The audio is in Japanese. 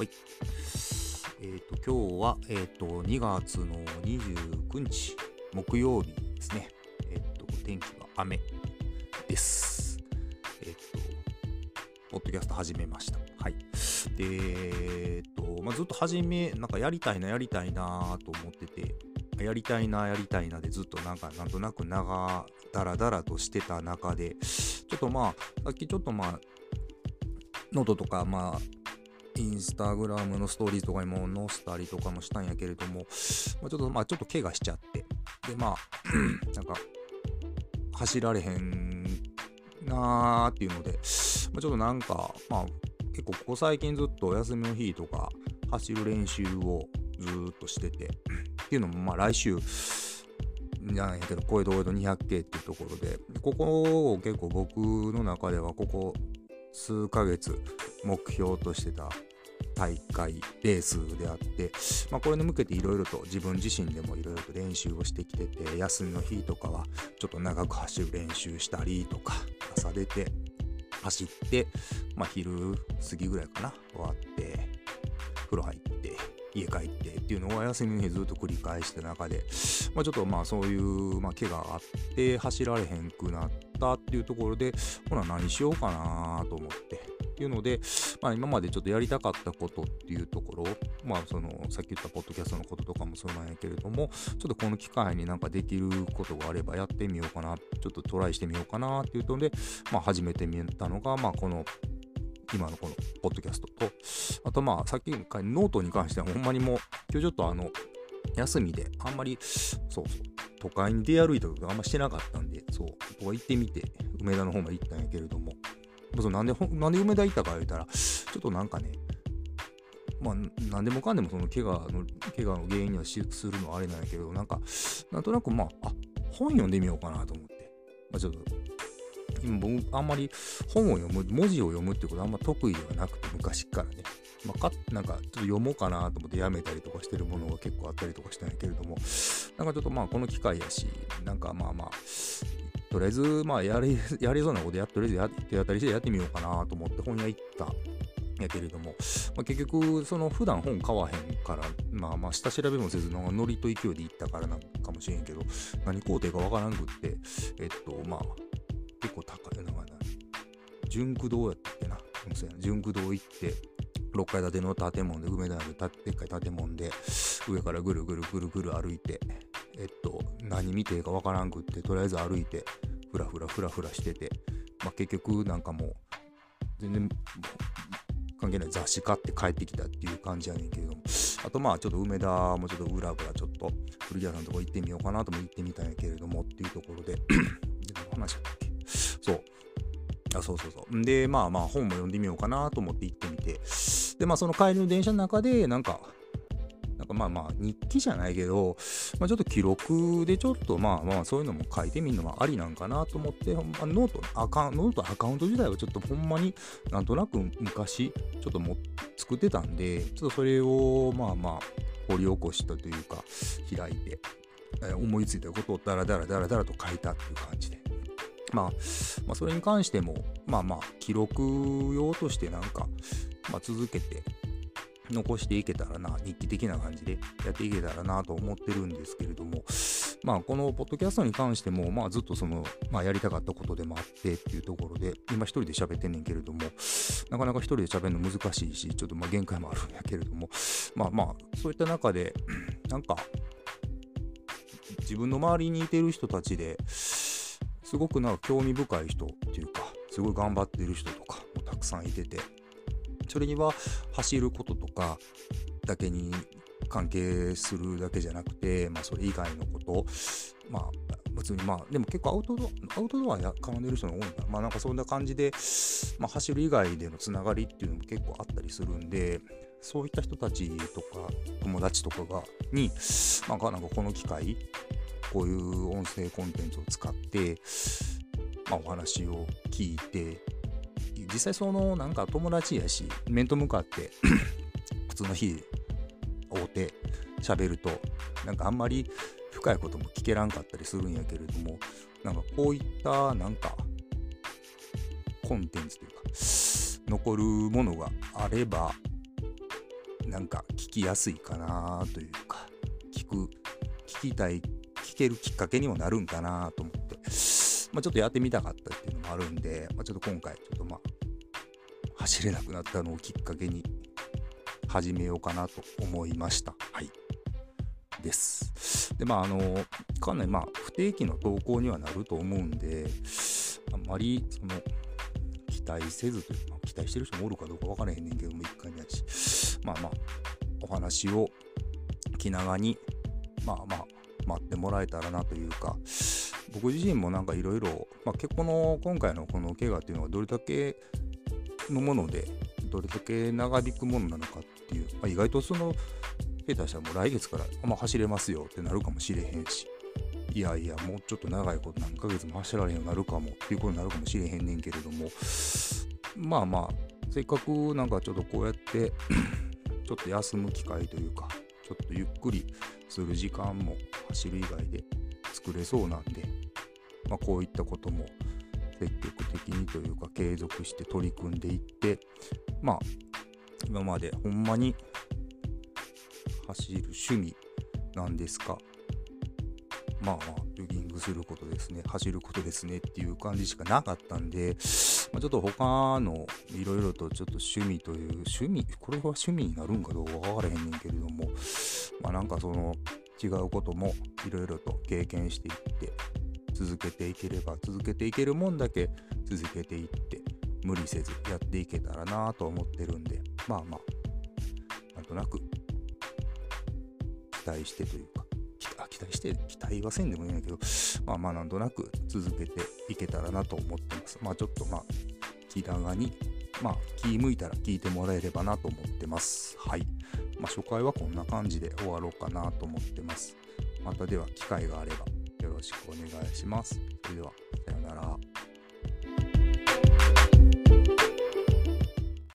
はい。えっ、と、今日は、えっ、と、2月の29日、木曜日ですね。えっ、と、天気は雨です。えっ、と、ポッドキャスト始めました。はい。で、えっ、と、まあ、ずっと始め、なんかやりたいな、やりたいなと思ってて、やりたいな、やりたいなでずっとなんか、なんとなく長、だらだらとしてた中で、ちょっとまあ、さっきちょっとまあ、ノートとか、まあ、インスタグラムのストーリーとかにも載せたりとかもしたんやけれども、まあ、ちょっと、まあ、ちょっと怪我しちゃって、で、まあ、なんか、走られへんなーっていうので、まあ、ちょっとなんか、まあ、結構ここ最近ずっとお休みの日とか走る練習をずーっとしてて、っていうのもまあ来週なんやけど、小江戸小江戸 200K っていうところで、ここを結構僕の中ではここ数ヶ月目標としてた大会、レースであって、まあ、これに向けていろいろと自分自身でもいろいろと練習をしてきてて、休みの日とかはちょっと長く走る練習したりとか、朝出て走って、まあ、昼過ぎぐらいかな、終わって、風呂入って、家帰ってっていうのを休みの日ずっと繰り返した中で、まあ、ちょっとまあそういう、まあ、怪我があって走られへんくなったっていうところで、ほな何しようかなと思って。ていうので、まあ、今までちょっとやりたかったことっていうところ、まあ、そのさっき言ったポッドキャストのこととかもそうなんやけれども、ちょっとこの機会になんかできることがあればやってみようかな、ちょっとトライしてみようかなっていうので、まあ、始めてみたのが、まあ、この今のこのポッドキャストと、あとまあ、さっきのノートに関してはほんまにもう、今日ちょっとあの、休みであんまり、そうそう、都会に出歩いたことがあんましてなかったんで、そう、ここは行ってみて、梅田の方まで行ったんやけれども、そうなんで、なんで梅田行ったか言うたら、ちょっとなんかね、まあ、なんでもかんでもその怪我の、怪我の原因にはしするのはあれなんやけど、なんか、なんとなくまあ、あ、本読んでみようかなと思って、まあちょっと、今あんまり本を読む、文字を読むってことあんま得意ではなくて、昔からね。まあ、かなんかちょっと読もうかなと思ってやめたりとかしてるものが結構あったりとかしたんやけれども、なんかちょっとまあこの機会やし、なんかまあまあ、とりあえずまあやれ、やれ そうなことや、とりあえずや手当たりしてやってみようかなと思って本屋行ったやけれども、まあ、結局、その普段本買わへんから、まあまあ下調べもせず、なんかノリと勢いで行ったからなんかもしれんけど、何工程かわからんくって、えっと、まあ、結構高いな、純駆堂やったっけな。うんそうやな純駆堂行って、6階建ての建物で、梅田のでっかい建物で、上からぐるぐるぐるぐる歩いて、えっと、何見ていいかわからんくって、とりあえず歩いて、ふらふらふらふらしてて、まあ、結局なんかもう、全然関係ない雑誌買って帰ってきたっていう感じやねんけど、あとまあちょっと梅田もちょっと裏裏ちょっと古着屋さんのとこ行ってみようかなとも行ってみたんやけれどもっていうところで、で 何の話だったっけ？そう。あ、そうそうそう。んで、まあまあ本も読んでみようかなと思って行ってみて、で、まあその帰りの電車の中で、なんか、かまあまあ日記じゃないけど、まあ、ちょっと記録でちょっとまあまあそういうのも書いてみるのはありなんかなと思って、ほんまノートアカウント、ノートアカウント自体はちょっとほんまになんとなく昔ちょっとも作ってたんで、ちょっとそれをまあまあ掘り起こしたというか開いて、えー思いついたことをダラダラダラダラと書いたっていう感じで。まあ、まあ、それに関しても、まあまあ、記録用としてなんか、まあ、続けて残していけたらな、日記的な感じでやっていけたらなと思ってるんですけれども、まあ、このポッドキャストに関しても、まあ、ずっとその、まあ、やりたかったことでもあってっていうところで、今一人で喋ってんねんけれども、なかなか一人で喋るの難しいし、ちょっとまあ限界もあるんやけれども、まあまあ、そういった中で、なんか、自分の周りにいてる人たちですごくなんか興味深い人っていうかすごい頑張ってる人とかもたくさんいててそれには走ることとかだけに関係するだけじゃなくて、まあ、それ以外のことまあ別にまあでも結構アウトドアアウトドアや絡んでる人が多いんだまあなんかそんな感じで、まあ、走る以外でのつながりっていうのも結構あったりするんでそういった人たちとか友達とかがになんかなんかこの機会こういう音声コンテンツを使って、まあ、お話を聞いて実際そのなんか友達やし面と向かって 普通の日会うて喋るとなんかあんまり深いことも聞けらんかったりするんやけれどもなんかこういったなんかコンテンツというか残るものがあればなんか聞きやすいかなというか聞く聞きたい聞けるきっかけにもなるんかなと思って、まあ、ちょっとやってみたかったっていうのもあるんで、まあ、ちょっと今回ちょっとまあ走れなくなったのをきっかけに始めようかなと思いました。はい。です。で、まあ、あの、かなりまあ不定期の投稿にはなると思うんで、あんまりその期待せずというか、期待してる人もおるかどうか分からへんねんけども、一回やし、まあまあ、お話を気長に、まあまあ、待ってもらえたらなというか、僕自身もなんかいろいろ、まあ、結構の今回のこの怪我っていうのはどれだけのもので、どれだけ長引くものなのかっていう、まあ、意外とその、下手したらもう来月から、まあ、走れますよってなるかもしれへんし、いやいや、もうちょっと長いこと何ヶ月も走られへんようになるかもっていうことになるかもしれへんねんけれども、まあまあ、せっかくなんかちょっとこうやって ちょっと休む機会というか、ちょっとゆっくりする時間も走る以外で作れそうなんで、まあ、こういったことも積極的にというか継続して取り組んでいってまあ今までほんまに走る趣味なんですか。まあまあジョギングすることですね。走ることですねっていう感じしかなかったんで、まあ、ちょっと他のいろいろとちょっと趣味という趣味これが趣味になるんかどうか分からへんねんけれどもまあなんかその違うこともいろいろと経験していって続けていければ続けていけるもんだけ続けていって無理せずやっていけたらなと思ってるんでまあまあなんとなく期待してというか期待して期待はせんでもいいんだけどまあまあなんとなく続けていけたらなと思ってます。まあちょっとまあ気長にまあ気向いたら聞いてもらえればなと思ってます。はい。まあ初回はこんな感じで終わろうかなと思ってます。またでは機会があれば。ろしくお願いします。それでは、さようなら。